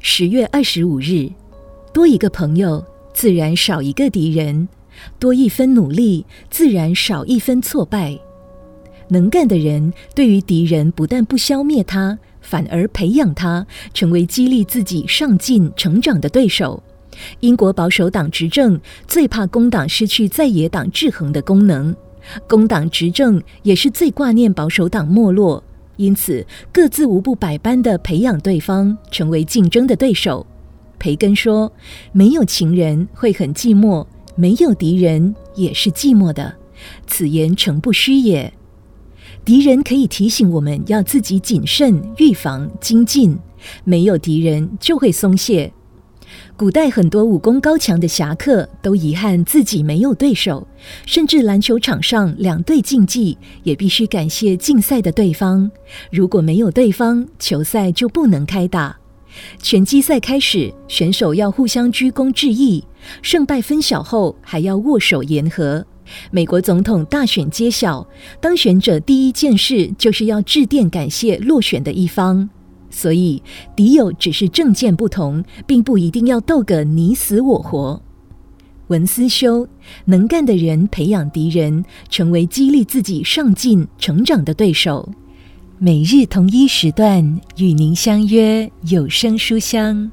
十月二十五日，多一个朋友，自然少一个敌人；多一分努力，自然少一分挫败。能干的人，对于敌人不但不消灭他，反而培养他，成为激励自己上进成长的对手。英国保守党执政最怕工党失去在野党制衡的功能，工党执政也是最挂念保守党没落，因此各自无不百般的培养对方，成为竞争的对手。培根说：“没有情人会很寂寞，没有敌人也是寂寞的。”此言诚不虚也。敌人可以提醒我们要自己谨慎、预防、精进；没有敌人就会松懈。古代很多武功高强的侠客都遗憾自己没有对手，甚至篮球场上两队竞技也必须感谢竞赛的对方。如果没有对方，球赛就不能开打。拳击赛开始，选手要互相鞠躬致意，胜败分晓后还要握手言和。美国总统大选揭晓，当选者第一件事就是要致电感谢落选的一方。所以，敌友只是政见不同，并不一定要斗个你死我活。文思修，能干的人培养敌人，成为激励自己上进成长的对手。每日同一时段与您相约有声书香。